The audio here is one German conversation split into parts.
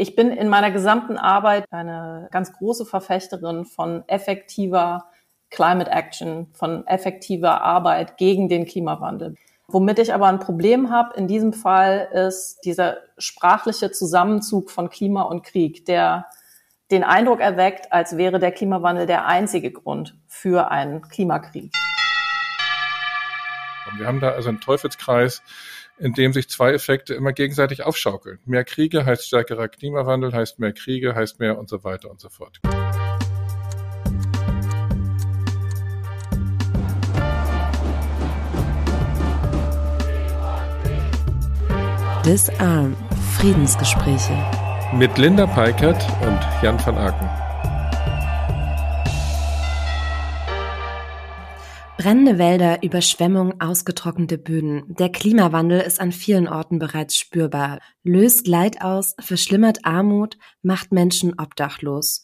Ich bin in meiner gesamten Arbeit eine ganz große Verfechterin von effektiver Climate Action, von effektiver Arbeit gegen den Klimawandel. Womit ich aber ein Problem habe in diesem Fall ist dieser sprachliche Zusammenzug von Klima und Krieg, der den Eindruck erweckt, als wäre der Klimawandel der einzige Grund für einen Klimakrieg. Wir haben da also einen Teufelskreis, in dem sich zwei Effekte immer gegenseitig aufschaukeln. Mehr Kriege heißt stärkerer Klimawandel, heißt mehr Kriege, heißt mehr und so weiter und so fort. Disarm Friedensgespräche mit Linda Peikert und Jan van Aken. Brennende Wälder, Überschwemmung, ausgetrocknete Böden. Der Klimawandel ist an vielen Orten bereits spürbar, löst Leid aus, verschlimmert Armut, macht Menschen obdachlos.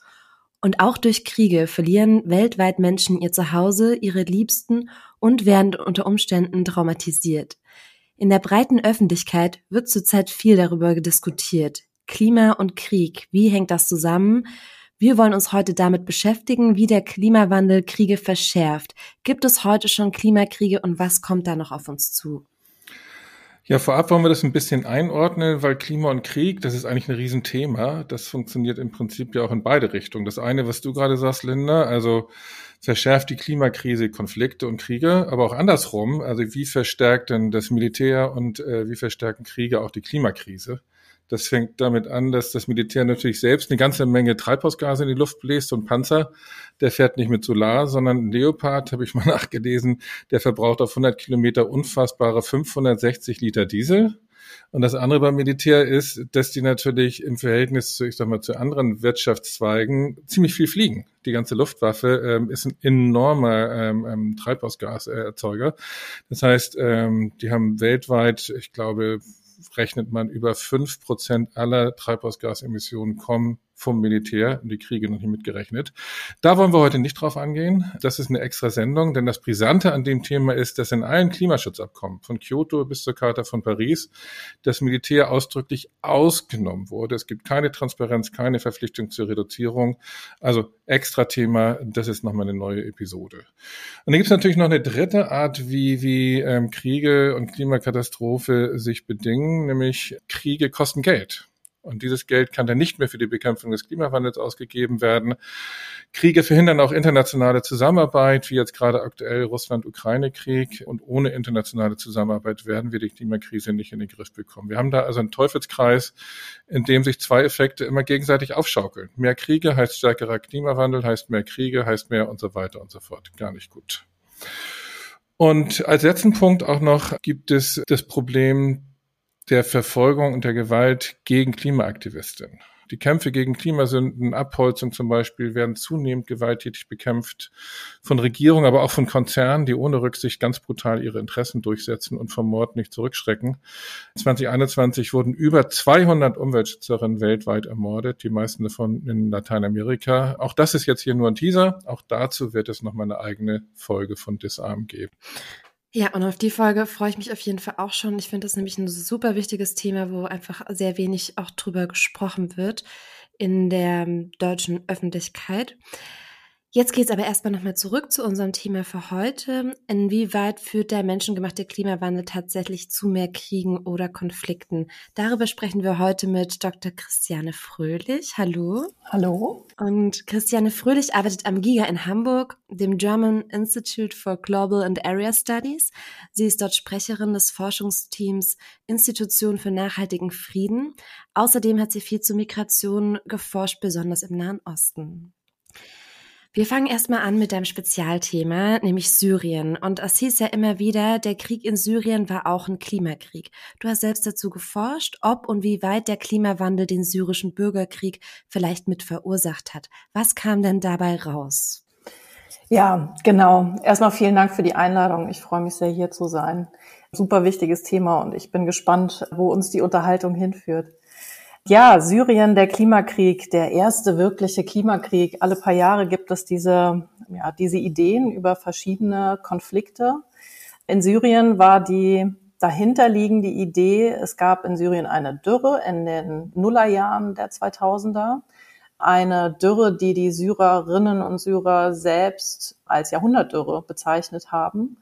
Und auch durch Kriege verlieren weltweit Menschen ihr Zuhause, ihre Liebsten und werden unter Umständen traumatisiert. In der breiten Öffentlichkeit wird zurzeit viel darüber diskutiert. Klima und Krieg, wie hängt das zusammen? Wir wollen uns heute damit beschäftigen, wie der Klimawandel Kriege verschärft. Gibt es heute schon Klimakriege und was kommt da noch auf uns zu? Ja, vorab wollen wir das ein bisschen einordnen, weil Klima und Krieg, das ist eigentlich ein Riesenthema. Das funktioniert im Prinzip ja auch in beide Richtungen. Das eine, was du gerade sagst, Linda, also verschärft die Klimakrise Konflikte und Kriege, aber auch andersrum. Also wie verstärkt denn das Militär und äh, wie verstärken Kriege auch die Klimakrise? Das fängt damit an, dass das Militär natürlich selbst eine ganze Menge Treibhausgase in die Luft bläst und Panzer, der fährt nicht mit Solar, sondern Leopard, habe ich mal nachgelesen, der verbraucht auf 100 Kilometer unfassbare 560 Liter Diesel. Und das andere beim Militär ist, dass die natürlich im Verhältnis zu, ich sag mal, zu anderen Wirtschaftszweigen ziemlich viel fliegen. Die ganze Luftwaffe ähm, ist ein enormer ähm, ähm, Treibhausgaserzeuger. Das heißt, ähm, die haben weltweit, ich glaube, rechnet man über fünf Prozent aller Treibhausgasemissionen kommen vom Militär die Kriege noch nicht mitgerechnet. Da wollen wir heute nicht drauf angehen. Das ist eine extra Sendung, denn das Brisante an dem Thema ist, dass in allen Klimaschutzabkommen von Kyoto bis zur Charta von Paris das Militär ausdrücklich ausgenommen wurde. Es gibt keine Transparenz, keine Verpflichtung zur Reduzierung. Also extra Thema, das ist nochmal eine neue Episode. Und dann gibt es natürlich noch eine dritte Art, wie, wie ähm, Kriege und Klimakatastrophe sich bedingen, nämlich Kriege kosten Geld. Und dieses Geld kann dann nicht mehr für die Bekämpfung des Klimawandels ausgegeben werden. Kriege verhindern auch internationale Zusammenarbeit, wie jetzt gerade aktuell Russland-Ukraine-Krieg. Und ohne internationale Zusammenarbeit werden wir die Klimakrise nicht in den Griff bekommen. Wir haben da also einen Teufelskreis, in dem sich zwei Effekte immer gegenseitig aufschaukeln. Mehr Kriege heißt stärkerer Klimawandel, heißt mehr Kriege, heißt mehr und so weiter und so fort. Gar nicht gut. Und als letzten Punkt auch noch gibt es das Problem der Verfolgung und der Gewalt gegen Klimaaktivistinnen. Die Kämpfe gegen Klimasünden, Abholzung zum Beispiel, werden zunehmend gewalttätig bekämpft von Regierungen, aber auch von Konzernen, die ohne Rücksicht ganz brutal ihre Interessen durchsetzen und vom Mord nicht zurückschrecken. 2021 wurden über 200 Umweltschützerinnen weltweit ermordet, die meisten davon in Lateinamerika. Auch das ist jetzt hier nur ein Teaser. Auch dazu wird es nochmal eine eigene Folge von Disarm geben. Ja, und auf die Folge freue ich mich auf jeden Fall auch schon. Ich finde das nämlich ein super wichtiges Thema, wo einfach sehr wenig auch drüber gesprochen wird in der deutschen Öffentlichkeit. Jetzt geht es aber erstmal nochmal zurück zu unserem Thema für heute. Inwieweit führt der menschengemachte Klimawandel tatsächlich zu mehr Kriegen oder Konflikten? Darüber sprechen wir heute mit Dr. Christiane Fröhlich. Hallo. Hallo. Und Christiane Fröhlich arbeitet am GIGA in Hamburg, dem German Institute for Global and Area Studies. Sie ist dort Sprecherin des Forschungsteams Institution für nachhaltigen Frieden. Außerdem hat sie viel zu Migration geforscht, besonders im Nahen Osten. Wir fangen erstmal an mit deinem Spezialthema, nämlich Syrien. Und es hieß ja immer wieder, der Krieg in Syrien war auch ein Klimakrieg. Du hast selbst dazu geforscht, ob und wie weit der Klimawandel den syrischen Bürgerkrieg vielleicht mit verursacht hat. Was kam denn dabei raus? Ja, genau. Erstmal vielen Dank für die Einladung. Ich freue mich sehr, hier zu sein. Super wichtiges Thema und ich bin gespannt, wo uns die Unterhaltung hinführt. Ja, Syrien, der Klimakrieg, der erste wirkliche Klimakrieg. Alle paar Jahre gibt es diese, ja, diese Ideen über verschiedene Konflikte. In Syrien war die dahinter liegen die Idee, es gab in Syrien eine Dürre in den Nullerjahren der 2000er. Eine Dürre, die die Syrerinnen und Syrer selbst als Jahrhundertdürre bezeichnet haben.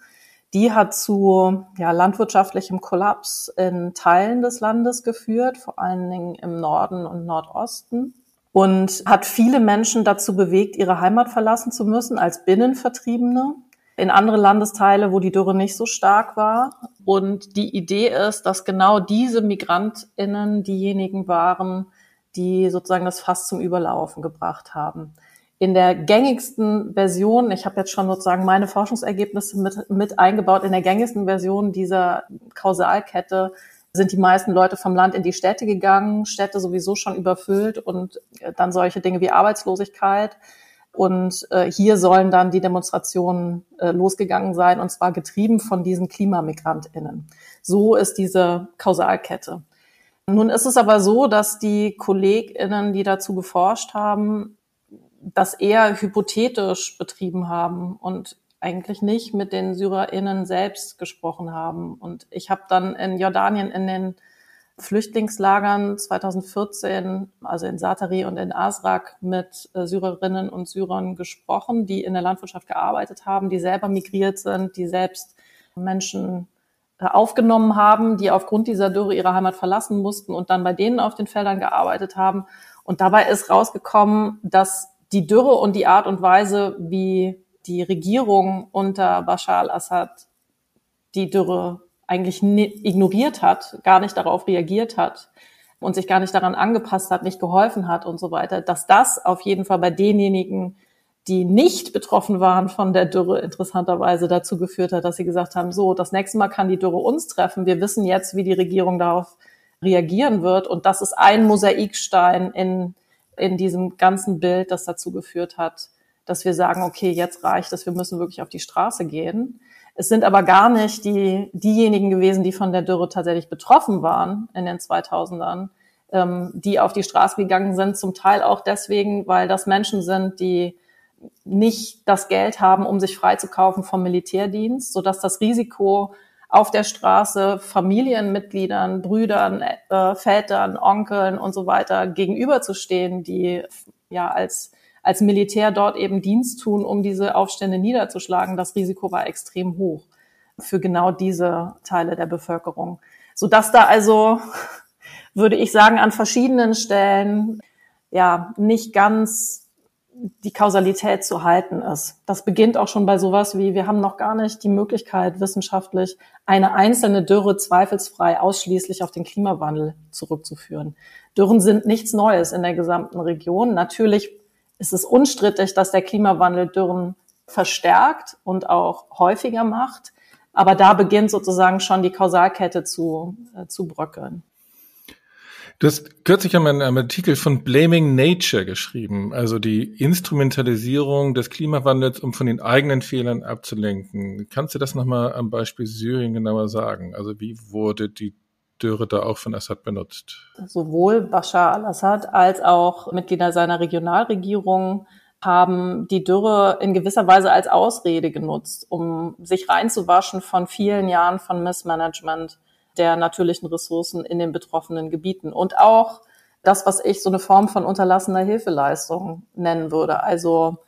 Die hat zu ja, landwirtschaftlichem Kollaps in Teilen des Landes geführt, vor allen Dingen im Norden und Nordosten und hat viele Menschen dazu bewegt, ihre Heimat verlassen zu müssen als Binnenvertriebene in andere Landesteile, wo die Dürre nicht so stark war. Und die Idee ist, dass genau diese Migrantinnen diejenigen waren, die sozusagen das Fass zum Überlaufen gebracht haben. In der gängigsten Version, ich habe jetzt schon sozusagen meine Forschungsergebnisse mit, mit eingebaut, in der gängigsten Version dieser Kausalkette sind die meisten Leute vom Land in die Städte gegangen, Städte sowieso schon überfüllt und dann solche Dinge wie Arbeitslosigkeit. Und äh, hier sollen dann die Demonstrationen äh, losgegangen sein, und zwar getrieben von diesen KlimamigrantInnen. So ist diese Kausalkette. Nun ist es aber so, dass die KollegInnen, die dazu geforscht haben, das eher hypothetisch betrieben haben und eigentlich nicht mit den SyrerInnen selbst gesprochen haben. Und ich habe dann in Jordanien in den Flüchtlingslagern 2014, also in Satari und in Asrak, mit äh, Syrerinnen und Syrern gesprochen, die in der Landwirtschaft gearbeitet haben, die selber migriert sind, die selbst Menschen äh, aufgenommen haben, die aufgrund dieser Dürre ihre Heimat verlassen mussten und dann bei denen auf den Feldern gearbeitet haben. Und dabei ist rausgekommen, dass die Dürre und die Art und Weise, wie die Regierung unter Bashar al-Assad die Dürre eigentlich ignoriert hat, gar nicht darauf reagiert hat und sich gar nicht daran angepasst hat, nicht geholfen hat und so weiter, dass das auf jeden Fall bei denjenigen, die nicht betroffen waren von der Dürre, interessanterweise dazu geführt hat, dass sie gesagt haben, so, das nächste Mal kann die Dürre uns treffen. Wir wissen jetzt, wie die Regierung darauf reagieren wird. Und das ist ein Mosaikstein in, in diesem ganzen Bild, das dazu geführt hat, dass wir sagen, okay, jetzt reicht es, wir müssen wirklich auf die Straße gehen. Es sind aber gar nicht die, diejenigen gewesen, die von der Dürre tatsächlich betroffen waren in den 2000ern, ähm, die auf die Straße gegangen sind, zum Teil auch deswegen, weil das Menschen sind, die nicht das Geld haben, um sich freizukaufen vom Militärdienst, sodass das Risiko auf der Straße Familienmitgliedern, Brüdern, äh, Vätern, Onkeln und so weiter gegenüberzustehen, die ja als als Militär dort eben Dienst tun, um diese Aufstände niederzuschlagen. Das Risiko war extrem hoch für genau diese Teile der Bevölkerung. Sodass da also, würde ich sagen, an verschiedenen Stellen ja nicht ganz die Kausalität zu halten ist. Das beginnt auch schon bei sowas wie, wir haben noch gar nicht die Möglichkeit, wissenschaftlich eine einzelne Dürre zweifelsfrei ausschließlich auf den Klimawandel zurückzuführen. Dürren sind nichts Neues in der gesamten Region. Natürlich ist es unstrittig, dass der Klimawandel Dürren verstärkt und auch häufiger macht. Aber da beginnt sozusagen schon die Kausalkette zu, äh, zu bröckeln. Du hast kürzlich einmal einen Artikel von Blaming Nature geschrieben, also die Instrumentalisierung des Klimawandels, um von den eigenen Fehlern abzulenken. Kannst du das nochmal am Beispiel Syrien genauer sagen? Also wie wurde die Dürre da auch von Assad benutzt? Sowohl Bashar al-Assad als auch Mitglieder seiner Regionalregierung haben die Dürre in gewisser Weise als Ausrede genutzt, um sich reinzuwaschen von vielen Jahren von Missmanagement der natürlichen Ressourcen in den betroffenen Gebieten und auch das, was ich so eine Form von unterlassener Hilfeleistung nennen würde. Also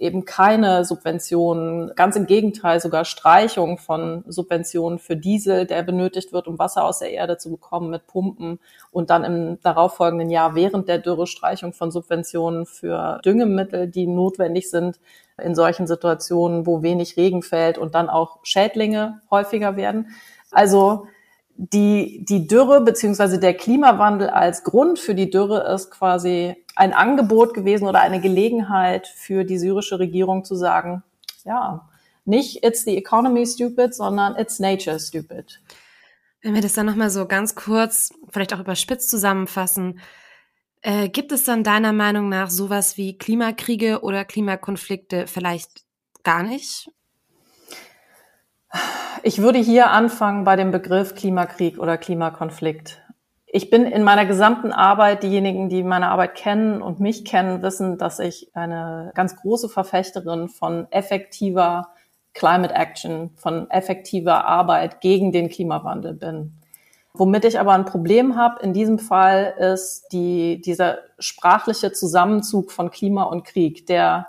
eben keine Subventionen, ganz im Gegenteil sogar Streichung von Subventionen für Diesel, der benötigt wird, um Wasser aus der Erde zu bekommen mit Pumpen und dann im darauffolgenden Jahr während der Dürre Streichung von Subventionen für Düngemittel, die notwendig sind in solchen Situationen, wo wenig Regen fällt und dann auch Schädlinge häufiger werden. Also die, die Dürre beziehungsweise der Klimawandel als Grund für die Dürre ist quasi ein Angebot gewesen oder eine Gelegenheit für die syrische Regierung zu sagen, ja, nicht it's the economy stupid, sondern it's nature stupid. Wenn wir das dann nochmal so ganz kurz, vielleicht auch überspitzt zusammenfassen, äh, gibt es dann deiner Meinung nach sowas wie Klimakriege oder Klimakonflikte vielleicht gar nicht? Ich würde hier anfangen bei dem Begriff Klimakrieg oder Klimakonflikt. Ich bin in meiner gesamten Arbeit, diejenigen, die meine Arbeit kennen und mich kennen, wissen, dass ich eine ganz große Verfechterin von effektiver Climate Action, von effektiver Arbeit gegen den Klimawandel bin. Womit ich aber ein Problem habe in diesem Fall ist die, dieser sprachliche Zusammenzug von Klima und Krieg, der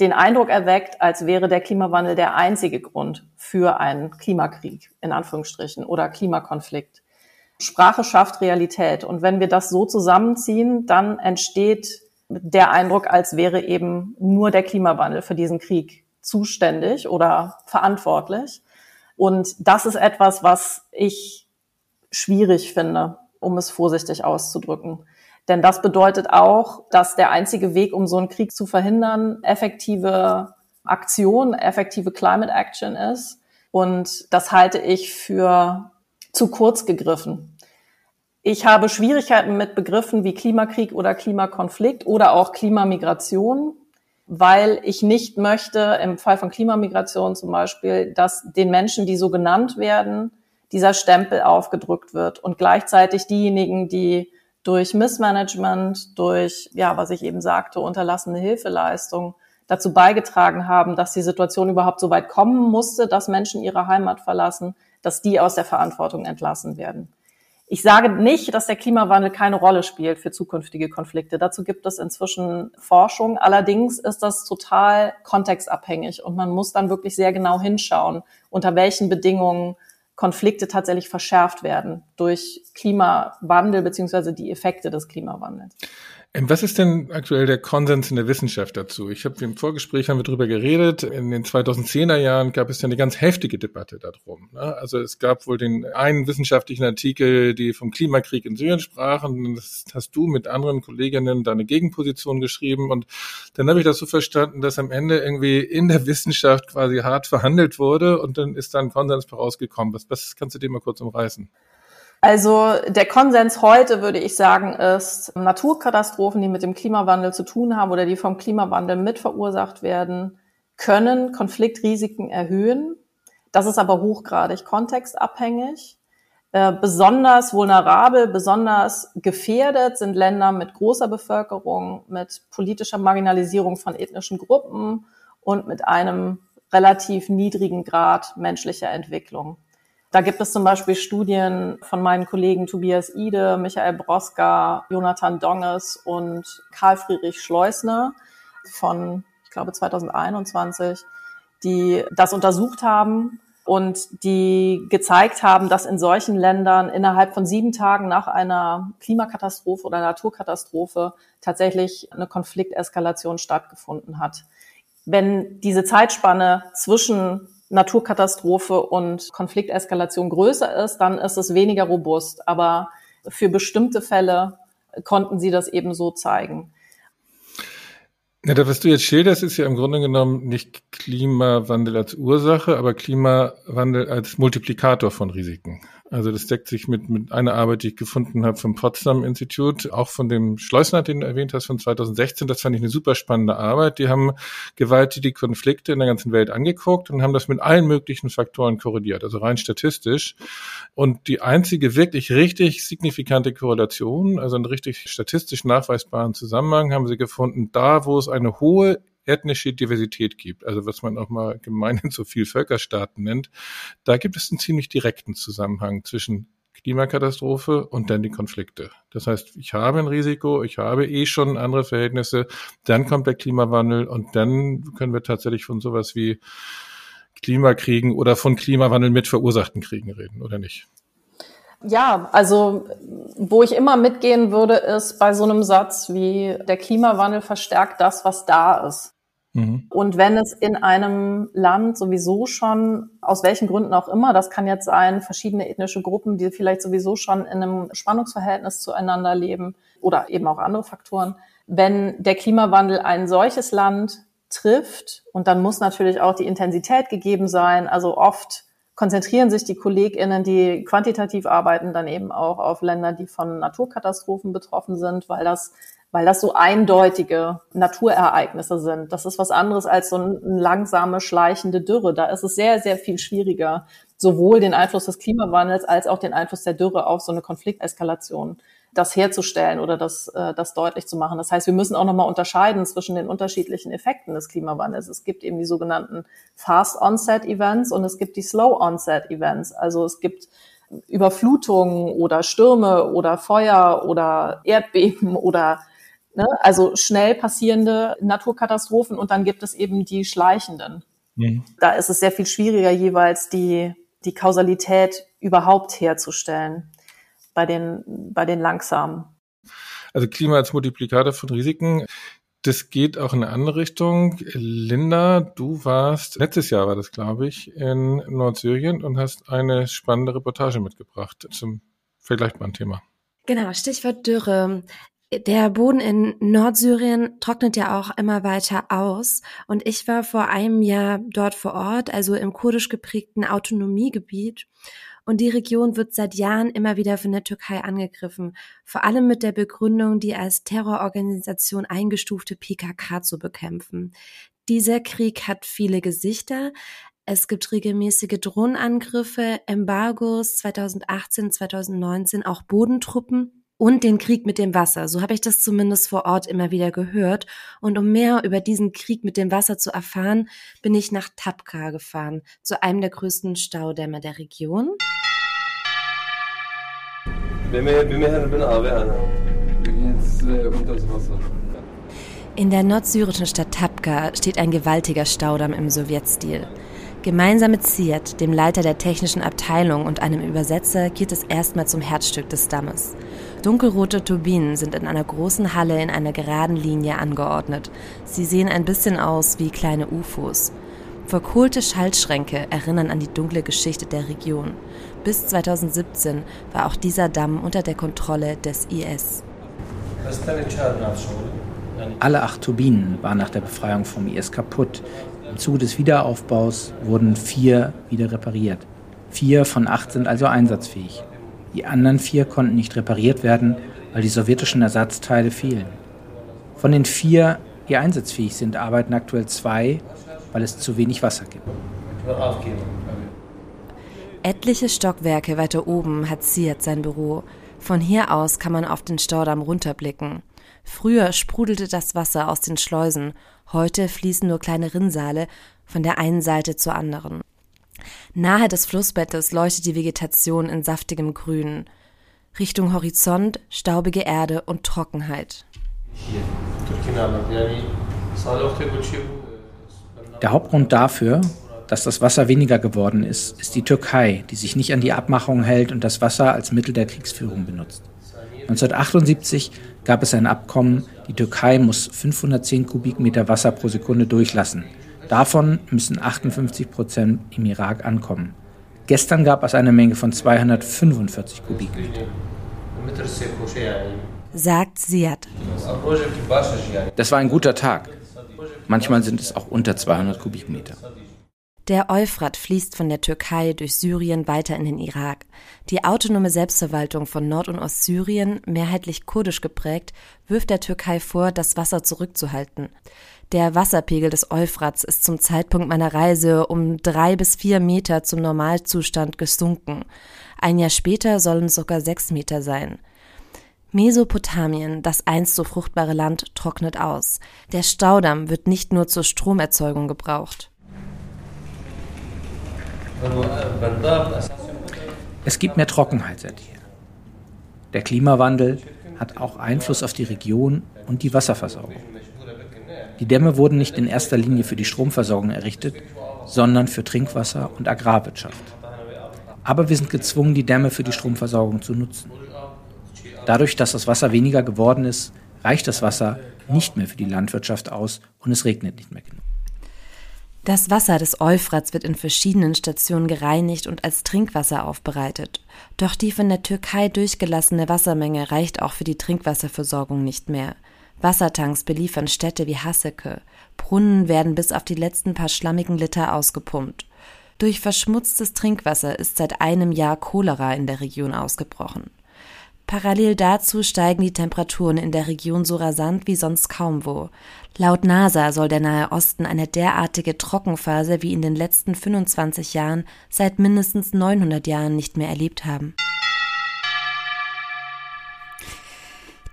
den Eindruck erweckt, als wäre der Klimawandel der einzige Grund für einen Klimakrieg, in Anführungsstrichen, oder Klimakonflikt. Sprache schafft Realität. Und wenn wir das so zusammenziehen, dann entsteht der Eindruck, als wäre eben nur der Klimawandel für diesen Krieg zuständig oder verantwortlich. Und das ist etwas, was ich schwierig finde, um es vorsichtig auszudrücken. Denn das bedeutet auch, dass der einzige Weg, um so einen Krieg zu verhindern, effektive Aktion, effektive Climate Action ist. Und das halte ich für zu kurz gegriffen. Ich habe Schwierigkeiten mit Begriffen wie Klimakrieg oder Klimakonflikt oder auch Klimamigration, weil ich nicht möchte, im Fall von Klimamigration zum Beispiel, dass den Menschen, die so genannt werden, dieser Stempel aufgedrückt wird und gleichzeitig diejenigen, die durch Missmanagement, durch, ja, was ich eben sagte, unterlassene Hilfeleistung dazu beigetragen haben, dass die Situation überhaupt so weit kommen musste, dass Menschen ihre Heimat verlassen, dass die aus der Verantwortung entlassen werden. Ich sage nicht, dass der Klimawandel keine Rolle spielt für zukünftige Konflikte. Dazu gibt es inzwischen Forschung. Allerdings ist das total kontextabhängig und man muss dann wirklich sehr genau hinschauen, unter welchen Bedingungen Konflikte tatsächlich verschärft werden durch Klimawandel beziehungsweise die Effekte des Klimawandels. Ähm, was ist denn aktuell der Konsens in der Wissenschaft dazu? Ich habe im Vorgespräch haben wir darüber geredet. In den 2010er Jahren gab es ja eine ganz heftige Debatte darum. Ne? Also es gab wohl den einen wissenschaftlichen Artikel, die vom Klimakrieg in Syrien sprachen. Das hast du mit anderen Kolleginnen deine Gegenposition geschrieben. Und dann habe ich das so verstanden, dass am Ende irgendwie in der Wissenschaft quasi hart verhandelt wurde und dann ist dann Konsens rausgekommen. Was, was kannst du dem mal kurz umreißen? Also der Konsens heute, würde ich sagen, ist Naturkatastrophen, die mit dem Klimawandel zu tun haben oder die vom Klimawandel mit verursacht werden, können Konfliktrisiken erhöhen. Das ist aber hochgradig kontextabhängig. Äh, besonders vulnerabel, besonders gefährdet sind Länder mit großer Bevölkerung, mit politischer Marginalisierung von ethnischen Gruppen und mit einem relativ niedrigen Grad menschlicher Entwicklung. Da gibt es zum Beispiel Studien von meinen Kollegen Tobias Ide, Michael Broska, Jonathan Donges und Karl Friedrich Schleusner von, ich glaube, 2021, die das untersucht haben und die gezeigt haben, dass in solchen Ländern innerhalb von sieben Tagen nach einer Klimakatastrophe oder Naturkatastrophe tatsächlich eine Konflikteskalation stattgefunden hat. Wenn diese Zeitspanne zwischen Naturkatastrophe und Konflikteskalation größer ist, dann ist es weniger robust. Aber für bestimmte Fälle konnten sie das eben so zeigen. Ja, das, was du jetzt schilderst, ist ja im Grunde genommen nicht Klimawandel als Ursache, aber Klimawandel als Multiplikator von Risiken. Also das deckt sich mit, mit einer Arbeit, die ich gefunden habe vom Potsdam Institut, auch von dem Schleusner, den du erwähnt hast, von 2016. Das fand ich eine super spannende Arbeit. Die haben gewaltige Konflikte in der ganzen Welt angeguckt und haben das mit allen möglichen Faktoren korreliert, also rein statistisch. Und die einzige wirklich richtig signifikante Korrelation, also einen richtig statistisch nachweisbaren Zusammenhang, haben sie gefunden, da wo es eine hohe ethnische Diversität gibt, also was man auch mal gemeinhin so viel Völkerstaaten nennt, da gibt es einen ziemlich direkten Zusammenhang zwischen Klimakatastrophe und dann die Konflikte. Das heißt, ich habe ein Risiko, ich habe eh schon andere Verhältnisse, dann kommt der Klimawandel und dann können wir tatsächlich von sowas wie Klimakriegen oder von Klimawandel mit verursachten Kriegen reden, oder nicht? Ja, also wo ich immer mitgehen würde, ist bei so einem Satz wie der Klimawandel verstärkt das, was da ist. Mhm. Und wenn es in einem Land sowieso schon, aus welchen Gründen auch immer, das kann jetzt sein, verschiedene ethnische Gruppen, die vielleicht sowieso schon in einem Spannungsverhältnis zueinander leben oder eben auch andere Faktoren, wenn der Klimawandel ein solches Land trifft, und dann muss natürlich auch die Intensität gegeben sein, also oft konzentrieren sich die KollegInnen, die quantitativ arbeiten, dann eben auch auf Länder, die von Naturkatastrophen betroffen sind, weil das weil das so eindeutige Naturereignisse sind. Das ist was anderes als so eine langsame, schleichende Dürre. Da ist es sehr, sehr viel schwieriger, sowohl den Einfluss des Klimawandels als auch den Einfluss der Dürre auf so eine Konflikteskalation das herzustellen oder das, äh, das deutlich zu machen. Das heißt, wir müssen auch nochmal unterscheiden zwischen den unterschiedlichen Effekten des Klimawandels. Es gibt eben die sogenannten Fast Onset Events und es gibt die Slow Onset Events. Also es gibt Überflutungen oder Stürme oder Feuer oder Erdbeben oder ne, also schnell passierende Naturkatastrophen und dann gibt es eben die schleichenden. Mhm. Da ist es sehr viel schwieriger jeweils die die Kausalität überhaupt herzustellen bei den, bei den langsamen. Also Klima als Multiplikator von Risiken. Das geht auch in eine andere Richtung. Linda, du warst, letztes Jahr war das, glaube ich, in Nordsyrien und hast eine spannende Reportage mitgebracht zum vergleichbaren Thema. Genau, Stichwort Dürre. Der Boden in Nordsyrien trocknet ja auch immer weiter aus. Und ich war vor einem Jahr dort vor Ort, also im kurdisch geprägten Autonomiegebiet. Und die Region wird seit Jahren immer wieder von der Türkei angegriffen, vor allem mit der Begründung, die als Terrororganisation eingestufte PKK zu bekämpfen. Dieser Krieg hat viele Gesichter. Es gibt regelmäßige Drohnenangriffe, Embargos 2018, 2019, auch Bodentruppen und den Krieg mit dem Wasser. So habe ich das zumindest vor Ort immer wieder gehört. Und um mehr über diesen Krieg mit dem Wasser zu erfahren, bin ich nach Tapka gefahren, zu einem der größten Staudämme der Region. In der nordsyrischen Stadt Tapka steht ein gewaltiger Staudamm im Sowjetstil. Gemeinsam mit Ziad, dem Leiter der technischen Abteilung und einem Übersetzer, geht es erstmal zum Herzstück des Dammes. Dunkelrote Turbinen sind in einer großen Halle in einer geraden Linie angeordnet. Sie sehen ein bisschen aus wie kleine UFOs. Verkohlte Schaltschränke erinnern an die dunkle Geschichte der Region. Bis 2017 war auch dieser Damm unter der Kontrolle des IS. Alle acht Turbinen waren nach der Befreiung vom IS kaputt. Im Zuge des Wiederaufbaus wurden vier wieder repariert. Vier von acht sind also einsatzfähig. Die anderen vier konnten nicht repariert werden, weil die sowjetischen Ersatzteile fehlen. Von den vier, die einsatzfähig sind, arbeiten aktuell zwei, weil es zu wenig Wasser gibt. Etliche Stockwerke weiter oben hat Siad sein Büro. Von hier aus kann man auf den Staudamm runterblicken. Früher sprudelte das Wasser aus den Schleusen, heute fließen nur kleine Rinnsale von der einen Seite zur anderen. Nahe des Flussbettes leuchtet die Vegetation in saftigem Grün. Richtung Horizont staubige Erde und Trockenheit. Der Hauptgrund dafür, dass das Wasser weniger geworden ist, ist die Türkei, die sich nicht an die Abmachungen hält und das Wasser als Mittel der Kriegsführung benutzt. 1978 gab es ein Abkommen, die Türkei muss 510 Kubikmeter Wasser pro Sekunde durchlassen. Davon müssen 58 Prozent im Irak ankommen. Gestern gab es eine Menge von 245 Kubikmeter. Sagt Siad. Das war ein guter Tag. Manchmal sind es auch unter 200 Kubikmeter. Der Euphrat fließt von der Türkei durch Syrien weiter in den Irak. Die autonome Selbstverwaltung von Nord- und Ostsyrien, mehrheitlich kurdisch geprägt, wirft der Türkei vor, das Wasser zurückzuhalten. Der Wasserpegel des Euphrats ist zum Zeitpunkt meiner Reise um drei bis vier Meter zum Normalzustand gesunken. Ein Jahr später sollen es sogar sechs Meter sein. Mesopotamien, das einst so fruchtbare Land, trocknet aus. Der Staudamm wird nicht nur zur Stromerzeugung gebraucht. Es gibt mehr Trockenheit seither. Der Klimawandel hat auch Einfluss auf die Region und die Wasserversorgung. Die Dämme wurden nicht in erster Linie für die Stromversorgung errichtet, sondern für Trinkwasser und Agrarwirtschaft. Aber wir sind gezwungen, die Dämme für die Stromversorgung zu nutzen. Dadurch, dass das Wasser weniger geworden ist, reicht das Wasser nicht mehr für die Landwirtschaft aus und es regnet nicht mehr genug. Das Wasser des Euphrats wird in verschiedenen Stationen gereinigt und als Trinkwasser aufbereitet. Doch die von der Türkei durchgelassene Wassermenge reicht auch für die Trinkwasserversorgung nicht mehr. Wassertanks beliefern Städte wie Hasseke. Brunnen werden bis auf die letzten paar schlammigen Liter ausgepumpt. Durch verschmutztes Trinkwasser ist seit einem Jahr Cholera in der Region ausgebrochen. Parallel dazu steigen die Temperaturen in der Region so rasant wie sonst kaum wo. Laut NASA soll der Nahe Osten eine derartige Trockenphase wie in den letzten 25 Jahren seit mindestens 900 Jahren nicht mehr erlebt haben.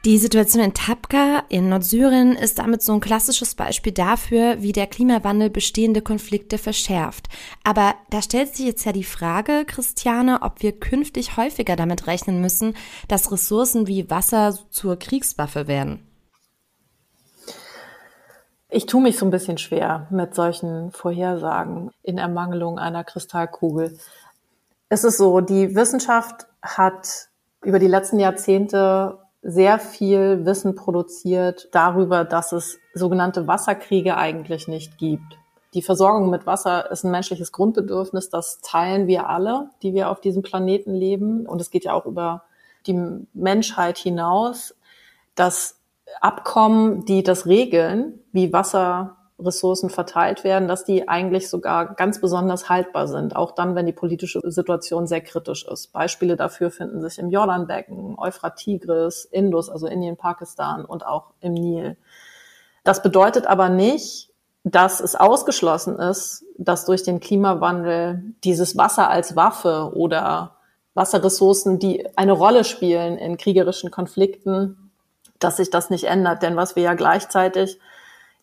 Die Situation in Tabqa in Nordsyrien ist damit so ein klassisches Beispiel dafür, wie der Klimawandel bestehende Konflikte verschärft. Aber da stellt sich jetzt ja die Frage, Christiane, ob wir künftig häufiger damit rechnen müssen, dass Ressourcen wie Wasser zur Kriegswaffe werden. Ich tue mich so ein bisschen schwer mit solchen Vorhersagen in Ermangelung einer Kristallkugel. Es ist so, die Wissenschaft hat über die letzten Jahrzehnte sehr viel Wissen produziert darüber, dass es sogenannte Wasserkriege eigentlich nicht gibt. Die Versorgung mit Wasser ist ein menschliches Grundbedürfnis, das teilen wir alle, die wir auf diesem Planeten leben. Und es geht ja auch über die Menschheit hinaus. Das Abkommen, die das regeln, wie Wasser Ressourcen verteilt werden, dass die eigentlich sogar ganz besonders haltbar sind, auch dann, wenn die politische Situation sehr kritisch ist. Beispiele dafür finden sich im Jordanbecken, Euphrat Tigris, Indus, also Indien, Pakistan und auch im Nil. Das bedeutet aber nicht, dass es ausgeschlossen ist, dass durch den Klimawandel dieses Wasser als Waffe oder Wasserressourcen, die eine Rolle spielen in kriegerischen Konflikten, dass sich das nicht ändert. Denn was wir ja gleichzeitig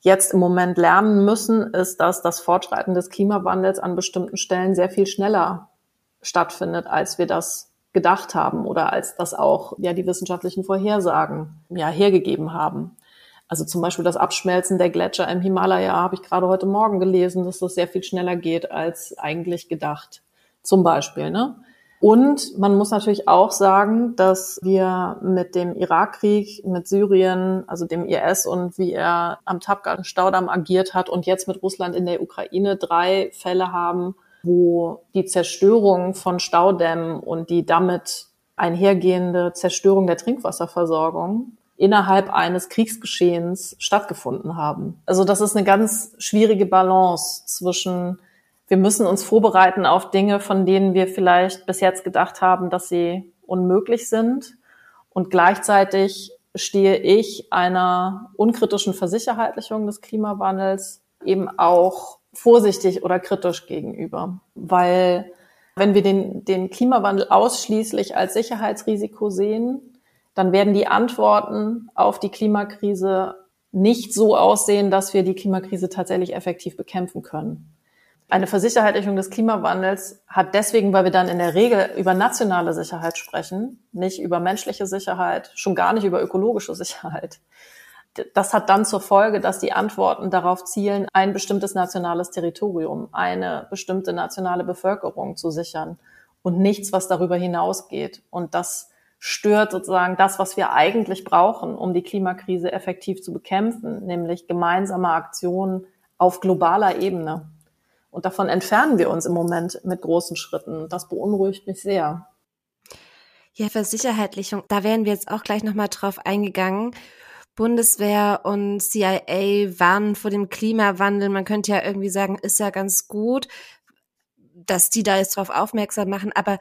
jetzt im Moment lernen müssen, ist, dass das Fortschreiten des Klimawandels an bestimmten Stellen sehr viel schneller stattfindet, als wir das gedacht haben oder als das auch ja die wissenschaftlichen Vorhersagen ja hergegeben haben. Also zum Beispiel das Abschmelzen der Gletscher im Himalaya habe ich gerade heute Morgen gelesen, dass das sehr viel schneller geht als eigentlich gedacht. Zum Beispiel, ne? Und man muss natürlich auch sagen, dass wir mit dem Irakkrieg, mit Syrien, also dem IS und wie er am Tapgar-Staudamm agiert hat und jetzt mit Russland in der Ukraine drei Fälle haben, wo die Zerstörung von Staudämmen und die damit einhergehende Zerstörung der Trinkwasserversorgung innerhalb eines Kriegsgeschehens stattgefunden haben. Also das ist eine ganz schwierige Balance zwischen wir müssen uns vorbereiten auf Dinge, von denen wir vielleicht bis jetzt gedacht haben, dass sie unmöglich sind. Und gleichzeitig stehe ich einer unkritischen Versicherheitlichung des Klimawandels eben auch vorsichtig oder kritisch gegenüber. Weil wenn wir den, den Klimawandel ausschließlich als Sicherheitsrisiko sehen, dann werden die Antworten auf die Klimakrise nicht so aussehen, dass wir die Klimakrise tatsächlich effektiv bekämpfen können. Eine Versicherheitlichung des Klimawandels hat deswegen, weil wir dann in der Regel über nationale Sicherheit sprechen, nicht über menschliche Sicherheit, schon gar nicht über ökologische Sicherheit. Das hat dann zur Folge, dass die Antworten darauf zielen, ein bestimmtes nationales Territorium, eine bestimmte nationale Bevölkerung zu sichern und nichts, was darüber hinausgeht. Und das stört sozusagen das, was wir eigentlich brauchen, um die Klimakrise effektiv zu bekämpfen, nämlich gemeinsame Aktionen auf globaler Ebene. Und davon entfernen wir uns im Moment mit großen Schritten. Das beunruhigt mich sehr. Ja, Versicherheitlichung, da wären wir jetzt auch gleich nochmal drauf eingegangen. Bundeswehr und CIA warnen vor dem Klimawandel. Man könnte ja irgendwie sagen, ist ja ganz gut, dass die da jetzt drauf aufmerksam machen. Aber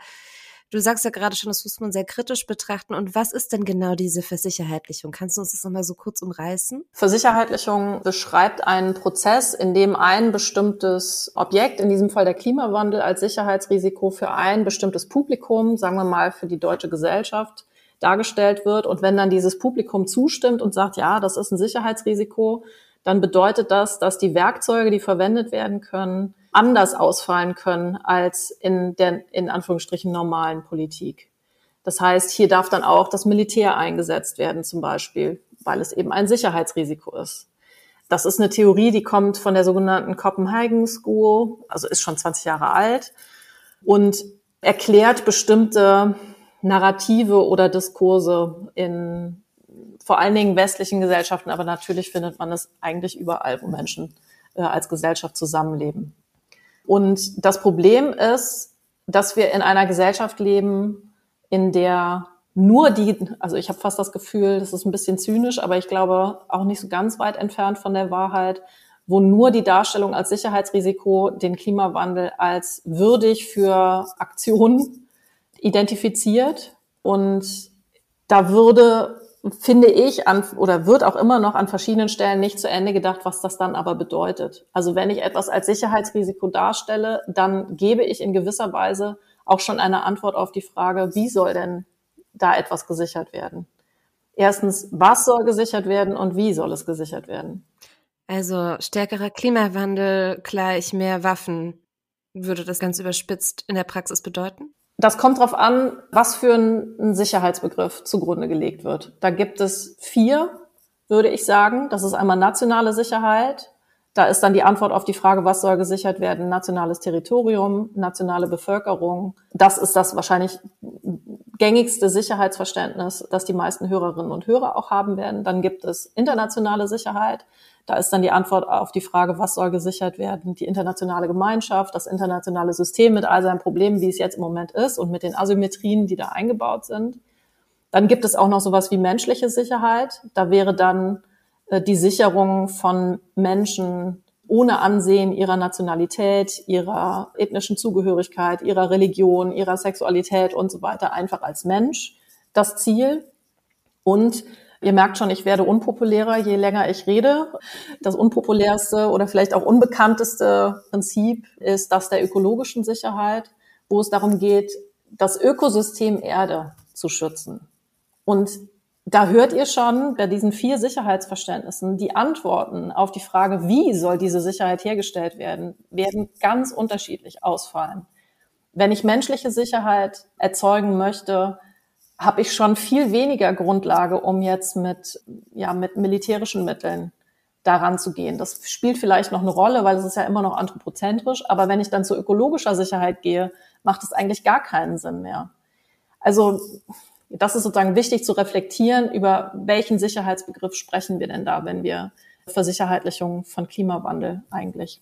Du sagst ja gerade schon, das muss man sehr kritisch betrachten. Und was ist denn genau diese Versicherheitlichung? Kannst du uns das nochmal so kurz umreißen? Versicherheitlichung beschreibt einen Prozess, in dem ein bestimmtes Objekt, in diesem Fall der Klimawandel, als Sicherheitsrisiko für ein bestimmtes Publikum, sagen wir mal für die deutsche Gesellschaft, dargestellt wird. Und wenn dann dieses Publikum zustimmt und sagt, ja, das ist ein Sicherheitsrisiko, dann bedeutet das, dass die Werkzeuge, die verwendet werden können, anders ausfallen können als in der, in Anführungsstrichen, normalen Politik. Das heißt, hier darf dann auch das Militär eingesetzt werden, zum Beispiel, weil es eben ein Sicherheitsrisiko ist. Das ist eine Theorie, die kommt von der sogenannten Copenhagen School, also ist schon 20 Jahre alt und erklärt bestimmte Narrative oder Diskurse in vor allen Dingen westlichen Gesellschaften, aber natürlich findet man es eigentlich überall, wo Menschen äh, als Gesellschaft zusammenleben. Und das Problem ist, dass wir in einer Gesellschaft leben, in der nur die, also ich habe fast das Gefühl, das ist ein bisschen zynisch, aber ich glaube auch nicht so ganz weit entfernt von der Wahrheit, wo nur die Darstellung als Sicherheitsrisiko den Klimawandel als würdig für Aktionen identifiziert. Und da würde finde ich, an, oder wird auch immer noch an verschiedenen Stellen nicht zu Ende gedacht, was das dann aber bedeutet. Also wenn ich etwas als Sicherheitsrisiko darstelle, dann gebe ich in gewisser Weise auch schon eine Antwort auf die Frage, wie soll denn da etwas gesichert werden? Erstens, was soll gesichert werden und wie soll es gesichert werden? Also stärkerer Klimawandel gleich mehr Waffen. Würde das ganz überspitzt in der Praxis bedeuten? Das kommt darauf an, was für ein Sicherheitsbegriff zugrunde gelegt wird. Da gibt es vier, würde ich sagen. Das ist einmal nationale Sicherheit. Da ist dann die Antwort auf die Frage, was soll gesichert werden? Nationales Territorium, nationale Bevölkerung. Das ist das wahrscheinlich gängigste Sicherheitsverständnis, das die meisten Hörerinnen und Hörer auch haben werden. Dann gibt es internationale Sicherheit. Da ist dann die Antwort auf die Frage, was soll gesichert werden? Die internationale Gemeinschaft, das internationale System mit all seinen Problemen, wie es jetzt im Moment ist und mit den Asymmetrien, die da eingebaut sind. Dann gibt es auch noch sowas wie menschliche Sicherheit. Da wäre dann äh, die Sicherung von Menschen ohne Ansehen ihrer Nationalität, ihrer ethnischen Zugehörigkeit, ihrer Religion, ihrer Sexualität und so weiter einfach als Mensch das Ziel. Und Ihr merkt schon, ich werde unpopulärer, je länger ich rede. Das unpopulärste oder vielleicht auch unbekannteste Prinzip ist das der ökologischen Sicherheit, wo es darum geht, das Ökosystem Erde zu schützen. Und da hört ihr schon bei diesen vier Sicherheitsverständnissen die Antworten auf die Frage, wie soll diese Sicherheit hergestellt werden, werden ganz unterschiedlich ausfallen. Wenn ich menschliche Sicherheit erzeugen möchte, habe ich schon viel weniger Grundlage, um jetzt mit, ja, mit militärischen Mitteln daran zu gehen. Das spielt vielleicht noch eine Rolle, weil es ist ja immer noch anthropozentrisch. Aber wenn ich dann zu ökologischer Sicherheit gehe, macht es eigentlich gar keinen Sinn mehr. Also das ist sozusagen wichtig zu reflektieren, über welchen Sicherheitsbegriff sprechen wir denn da, wenn wir Versicherheitlichung von Klimawandel eigentlich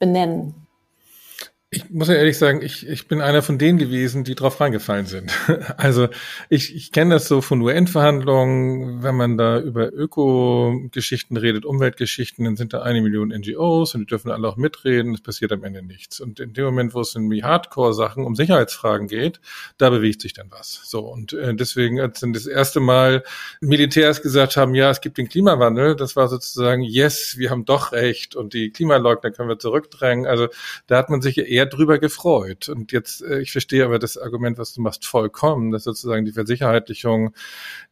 benennen. Ich muss ja ehrlich sagen, ich, ich bin einer von denen gewesen, die drauf reingefallen sind. Also ich, ich kenne das so von UN-Verhandlungen, wenn man da über Öko-Geschichten redet, Umweltgeschichten, dann sind da eine Million NGOs und die dürfen alle auch mitreden, es passiert am Ende nichts. Und in dem Moment, wo es in die Hardcore-Sachen um Sicherheitsfragen geht, da bewegt sich dann was. So und äh, deswegen, als dann das erste Mal Militärs gesagt haben, ja, es gibt den Klimawandel, das war sozusagen, yes, wir haben doch recht und die Klimaleugner können wir zurückdrängen. Also da hat man sich eher drüber gefreut. Und jetzt, äh, ich verstehe aber das Argument, was du machst, vollkommen, dass sozusagen die Versicherheitlichung,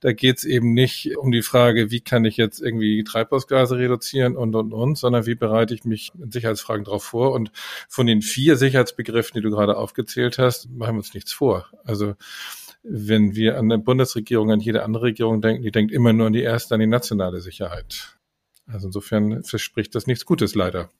da geht es eben nicht um die Frage, wie kann ich jetzt irgendwie Treibhausgase reduzieren und, und, und, sondern wie bereite ich mich in Sicherheitsfragen darauf vor. Und von den vier Sicherheitsbegriffen, die du gerade aufgezählt hast, machen wir uns nichts vor. Also wenn wir an eine Bundesregierung, an jede andere Regierung denken, die denkt immer nur an die erste, an die nationale Sicherheit. Also insofern verspricht das nichts Gutes leider.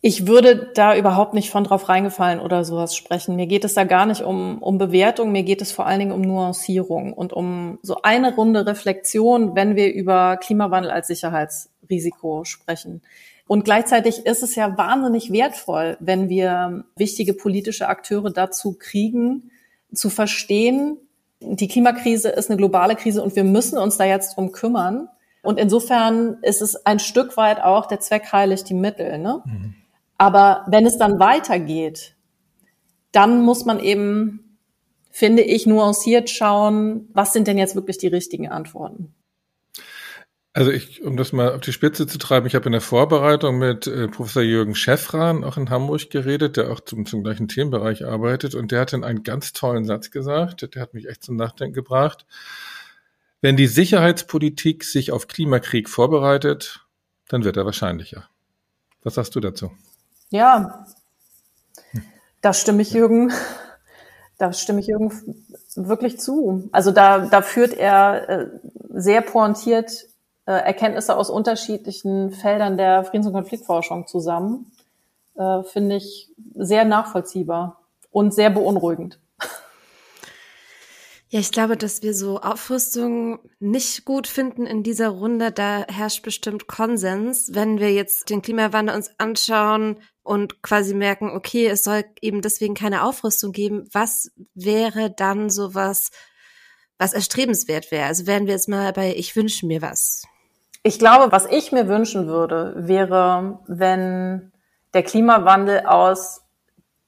Ich würde da überhaupt nicht von drauf reingefallen oder sowas sprechen. Mir geht es da gar nicht um, um Bewertung, mir geht es vor allen Dingen um Nuancierung und um so eine Runde Reflexion, wenn wir über Klimawandel als Sicherheitsrisiko sprechen. Und gleichzeitig ist es ja wahnsinnig wertvoll, wenn wir wichtige politische Akteure dazu kriegen, zu verstehen, die Klimakrise ist eine globale Krise und wir müssen uns da jetzt drum kümmern. Und insofern ist es ein Stück weit auch der Zweck heiligt die Mittel. Ne? Mhm. Aber wenn es dann weitergeht, dann muss man eben, finde ich, nuanciert schauen, was sind denn jetzt wirklich die richtigen Antworten. Also ich, um das mal auf die Spitze zu treiben, ich habe in der Vorbereitung mit äh, Professor Jürgen Schäffran auch in Hamburg geredet, der auch zum, zum gleichen Themenbereich arbeitet und der hat dann einen ganz tollen Satz gesagt, der hat mich echt zum Nachdenken gebracht. Wenn die Sicherheitspolitik sich auf Klimakrieg vorbereitet, dann wird er wahrscheinlicher. Was sagst du dazu? Ja, da stimme ich Jürgen, da stimme ich Jürgen wirklich zu. Also da, da führt er äh, sehr pointiert äh, Erkenntnisse aus unterschiedlichen Feldern der Friedens- und Konfliktforschung zusammen. Äh, Finde ich sehr nachvollziehbar und sehr beunruhigend. Ja, ich glaube, dass wir so Aufrüstung nicht gut finden in dieser Runde. Da herrscht bestimmt Konsens. Wenn wir jetzt den Klimawandel uns anschauen und quasi merken, okay, es soll eben deswegen keine Aufrüstung geben, was wäre dann sowas, was erstrebenswert wäre? Also wären wir jetzt mal bei, ich wünsche mir was. Ich glaube, was ich mir wünschen würde, wäre, wenn der Klimawandel aus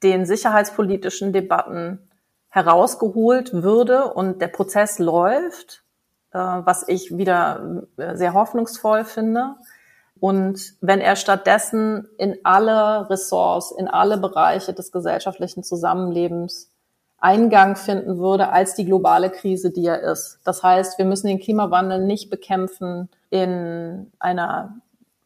den sicherheitspolitischen Debatten herausgeholt würde und der Prozess läuft, äh, was ich wieder äh, sehr hoffnungsvoll finde. Und wenn er stattdessen in alle Ressorts, in alle Bereiche des gesellschaftlichen Zusammenlebens Eingang finden würde als die globale Krise, die er ist. Das heißt, wir müssen den Klimawandel nicht bekämpfen in einer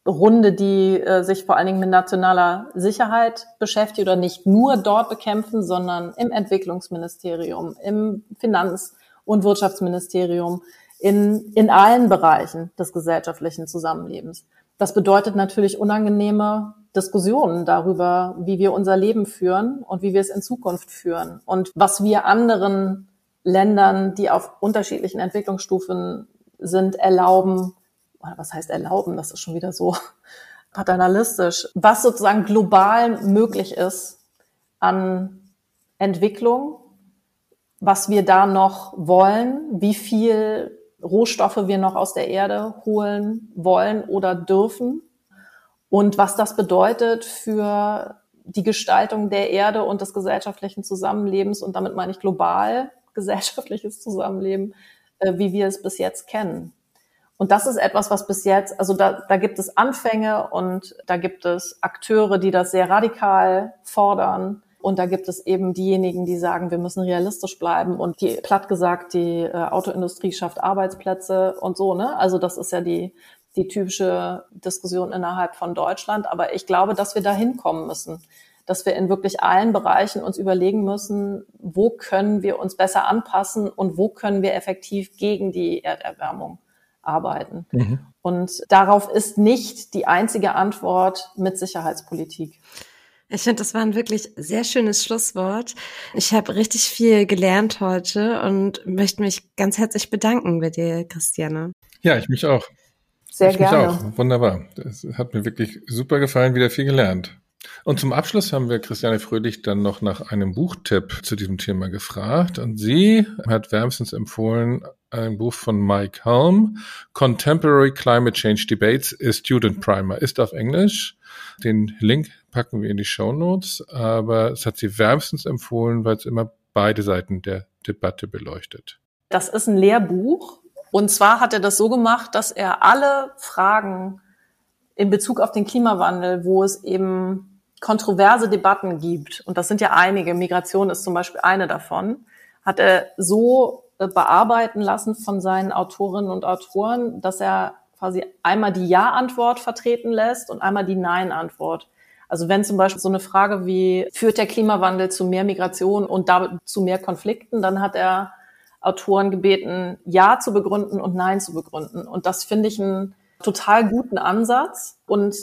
Runde, die äh, sich vor allen Dingen mit nationaler Sicherheit beschäftigt oder nicht nur dort bekämpfen, sondern im Entwicklungsministerium, im Finanz- und Wirtschaftsministerium, in, in allen Bereichen des gesellschaftlichen Zusammenlebens. Das bedeutet natürlich unangenehme Diskussionen darüber, wie wir unser Leben führen und wie wir es in Zukunft führen. Und was wir anderen Ländern, die auf unterschiedlichen Entwicklungsstufen sind, erlauben, was heißt erlauben, das ist schon wieder so paternalistisch, was sozusagen global möglich ist an Entwicklung, was wir da noch wollen, wie viel Rohstoffe wir noch aus der Erde holen wollen oder dürfen und was das bedeutet für die Gestaltung der Erde und des gesellschaftlichen Zusammenlebens und damit meine ich global gesellschaftliches Zusammenleben, äh, wie wir es bis jetzt kennen. Und das ist etwas, was bis jetzt, also da, da gibt es Anfänge und da gibt es Akteure, die das sehr radikal fordern. Und da gibt es eben diejenigen, die sagen, wir müssen realistisch bleiben und die, platt gesagt, die äh, Autoindustrie schafft Arbeitsplätze und so, ne? Also das ist ja die, die typische Diskussion innerhalb von Deutschland. Aber ich glaube, dass wir da hinkommen müssen, dass wir in wirklich allen Bereichen uns überlegen müssen, wo können wir uns besser anpassen und wo können wir effektiv gegen die Erderwärmung arbeiten. Mhm. Und darauf ist nicht die einzige Antwort mit Sicherheitspolitik. Ich finde, das war ein wirklich sehr schönes Schlusswort. Ich habe richtig viel gelernt heute und möchte mich ganz herzlich bedanken bei dir, Christiane. Ja, ich mich auch. Sehr ich gerne. Mich auch. Wunderbar. Das hat mir wirklich super gefallen, wieder viel gelernt. Und zum Abschluss haben wir Christiane Fröhlich dann noch nach einem Buchtipp zu diesem Thema gefragt. Und sie hat wärmstens empfohlen ein Buch von Mike Helm, Contemporary Climate Change Debates, a Student Primer, ist auf Englisch. Den Link packen wir in die Show Notes, aber es hat sie wärmstens empfohlen, weil es immer beide Seiten der Debatte beleuchtet. Das ist ein Lehrbuch. Und zwar hat er das so gemacht, dass er alle Fragen in Bezug auf den Klimawandel, wo es eben kontroverse Debatten gibt, und das sind ja einige, Migration ist zum Beispiel eine davon, hat er so äh, bearbeiten lassen von seinen Autorinnen und Autoren, dass er quasi einmal die Ja-Antwort vertreten lässt und einmal die Nein-Antwort. Also wenn zum Beispiel so eine Frage wie, führt der Klimawandel zu mehr Migration und damit zu mehr Konflikten, dann hat er Autoren gebeten, Ja zu begründen und Nein zu begründen. Und das finde ich einen total guten Ansatz. Und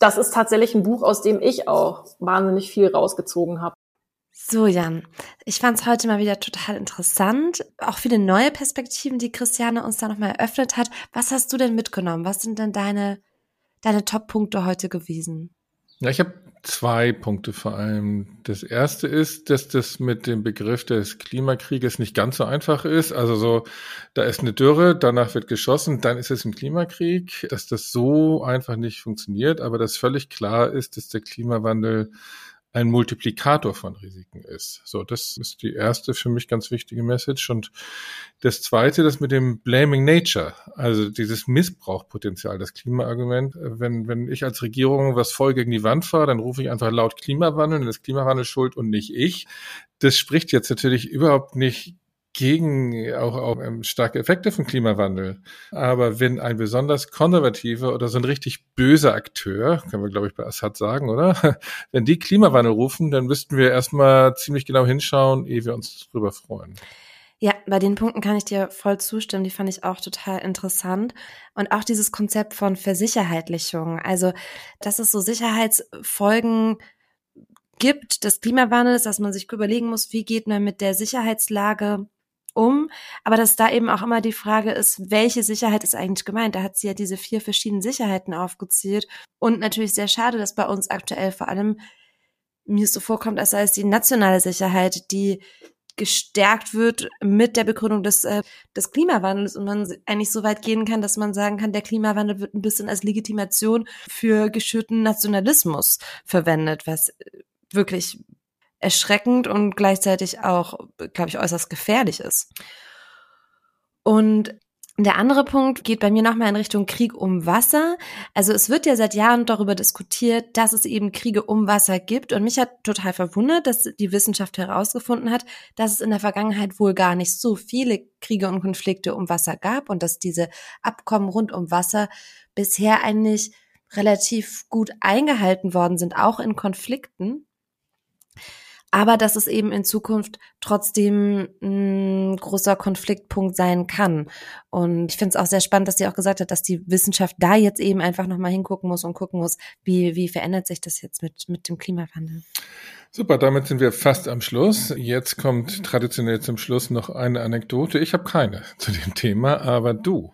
das ist tatsächlich ein Buch, aus dem ich auch wahnsinnig viel rausgezogen habe. So, Jan, ich fand es heute mal wieder total interessant. Auch viele neue Perspektiven, die Christiane uns da nochmal eröffnet hat. Was hast du denn mitgenommen? Was sind denn deine, deine Top-Punkte heute gewesen? Ja, ich habe zwei Punkte vor allem. Das erste ist, dass das mit dem Begriff des Klimakrieges nicht ganz so einfach ist. Also so, da ist eine Dürre, danach wird geschossen, dann ist es ein Klimakrieg, dass das so einfach nicht funktioniert, aber dass völlig klar ist, dass der Klimawandel ein Multiplikator von Risiken ist. So, das ist die erste für mich ganz wichtige Message. Und das zweite, das mit dem Blaming Nature, also dieses Missbrauchpotenzial, das Klimaargument. Wenn, wenn ich als Regierung was voll gegen die Wand fahre, dann rufe ich einfach laut Klimawandel, dann ist Klimawandel schuld und nicht ich. Das spricht jetzt natürlich überhaupt nicht gegen auch, auch ähm, starke Effekte vom Klimawandel. Aber wenn ein besonders konservativer oder so ein richtig böser Akteur, können wir glaube ich bei Assad sagen, oder? Wenn die Klimawandel rufen, dann müssten wir erstmal ziemlich genau hinschauen, ehe wir uns darüber freuen. Ja, bei den Punkten kann ich dir voll zustimmen. Die fand ich auch total interessant. Und auch dieses Konzept von Versicherheitlichung. Also, dass es so Sicherheitsfolgen gibt des Klimawandels, dass man sich überlegen muss, wie geht man mit der Sicherheitslage um. Aber dass da eben auch immer die Frage ist, welche Sicherheit ist eigentlich gemeint? Da hat sie ja diese vier verschiedenen Sicherheiten aufgezählt. Und natürlich sehr schade, dass bei uns aktuell vor allem mir so vorkommt, als sei es die nationale Sicherheit, die gestärkt wird mit der Begründung des, äh, des Klimawandels und man eigentlich so weit gehen kann, dass man sagen kann, der Klimawandel wird ein bisschen als Legitimation für geschürten Nationalismus verwendet, was wirklich erschreckend und gleichzeitig auch, glaube ich, äußerst gefährlich ist. Und Der andere Punkt geht bei mir nochmal in Richtung Krieg um Wasser. Also es wird ja seit Jahren darüber diskutiert, dass es eben Kriege um Wasser gibt. Und mich hat total verwundert, dass die Wissenschaft herausgefunden hat, dass es in der Vergangenheit wohl gar nicht so viele Kriege und Konflikte um Wasser gab und dass diese Abkommen rund um Wasser bisher eigentlich relativ gut eingehalten worden sind, auch in Konflikten aber dass es eben in Zukunft trotzdem ein großer Konfliktpunkt sein kann. Und ich finde es auch sehr spannend, dass sie auch gesagt hat, dass die Wissenschaft da jetzt eben einfach nochmal hingucken muss und gucken muss, wie, wie verändert sich das jetzt mit, mit dem Klimawandel. Super, damit sind wir fast am Schluss. Jetzt kommt traditionell zum Schluss noch eine Anekdote. Ich habe keine zu dem Thema, aber du,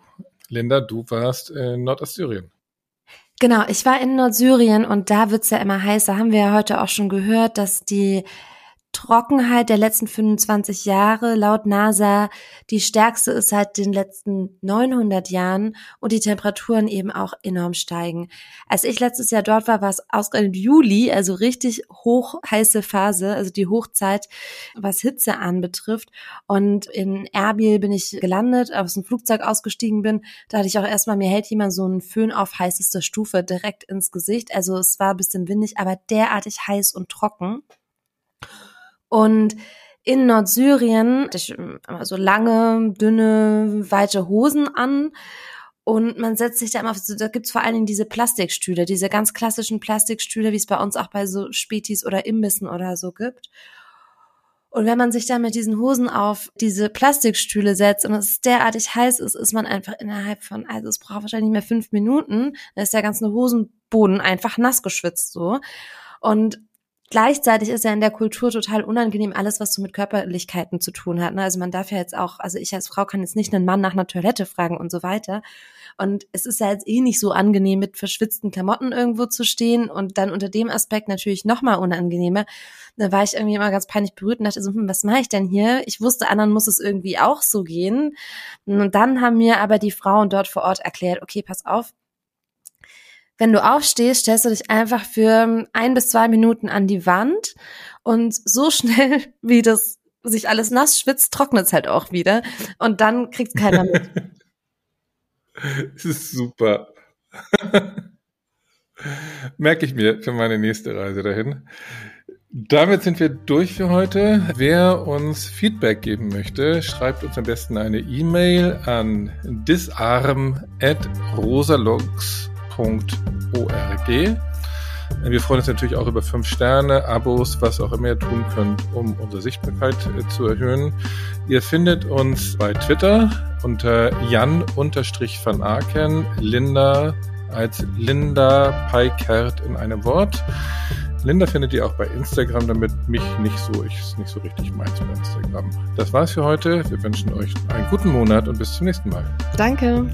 Linda, du warst in Nordostsyrien. Genau, ich war in Nordsyrien und da wird's ja immer heißer. Haben wir ja heute auch schon gehört, dass die Trockenheit der letzten 25 Jahre laut NASA die stärkste ist seit den letzten 900 Jahren und die Temperaturen eben auch enorm steigen. Als ich letztes Jahr dort war, war es ausgerechnet Juli, also richtig hoch heiße Phase, also die Hochzeit, was Hitze anbetrifft. Und in Erbil bin ich gelandet, aus dem Flugzeug ausgestiegen bin. Da hatte ich auch erstmal, mir hält jemand so einen Föhn auf heißester Stufe direkt ins Gesicht. Also es war ein bisschen windig, aber derartig heiß und trocken. Und in Nordsyrien hatte ich so lange, dünne, weite Hosen an. Und man setzt sich da immer, da gibt's vor allen Dingen diese Plastikstühle, diese ganz klassischen Plastikstühle, wie es bei uns auch bei so Spätis oder Imbissen oder so gibt. Und wenn man sich dann mit diesen Hosen auf diese Plastikstühle setzt und es derartig heiß ist, ist man einfach innerhalb von, also es braucht wahrscheinlich mehr fünf Minuten, dann ist der ganze Hosenboden einfach nass geschwitzt so. Und Gleichzeitig ist ja in der Kultur total unangenehm alles, was so mit Körperlichkeiten zu tun hat. Ne? Also man darf ja jetzt auch, also ich als Frau kann jetzt nicht einen Mann nach einer Toilette fragen und so weiter. Und es ist ja jetzt eh nicht so angenehm, mit verschwitzten Klamotten irgendwo zu stehen und dann unter dem Aspekt natürlich noch mal unangenehmer. Da war ich irgendwie immer ganz peinlich berührt und dachte so, hm, was mache ich denn hier? Ich wusste, anderen muss es irgendwie auch so gehen. Und dann haben mir aber die Frauen dort vor Ort erklärt, okay, pass auf, wenn du aufstehst, stellst du dich einfach für ein bis zwei Minuten an die Wand und so schnell, wie das sich alles nass schwitzt, trocknet es halt auch wieder und dann kriegt keiner mit. Das ist super. Merke ich mir für meine nächste Reise dahin. Damit sind wir durch für heute. Wer uns Feedback geben möchte, schreibt uns am besten eine E-Mail an disarm.rosalux.com www.ftf.org. Wir freuen uns natürlich auch über fünf Sterne, Abos, was auch immer ihr tun könnt, um unsere Sichtbarkeit äh, zu erhöhen. Ihr findet uns bei Twitter unter Jan-van Aken, Linda als Linda Peikert in einem Wort. Linda findet ihr auch bei Instagram, damit mich nicht so, ich es nicht so richtig meins bei Instagram. Das war's für heute. Wir wünschen euch einen guten Monat und bis zum nächsten Mal. Danke.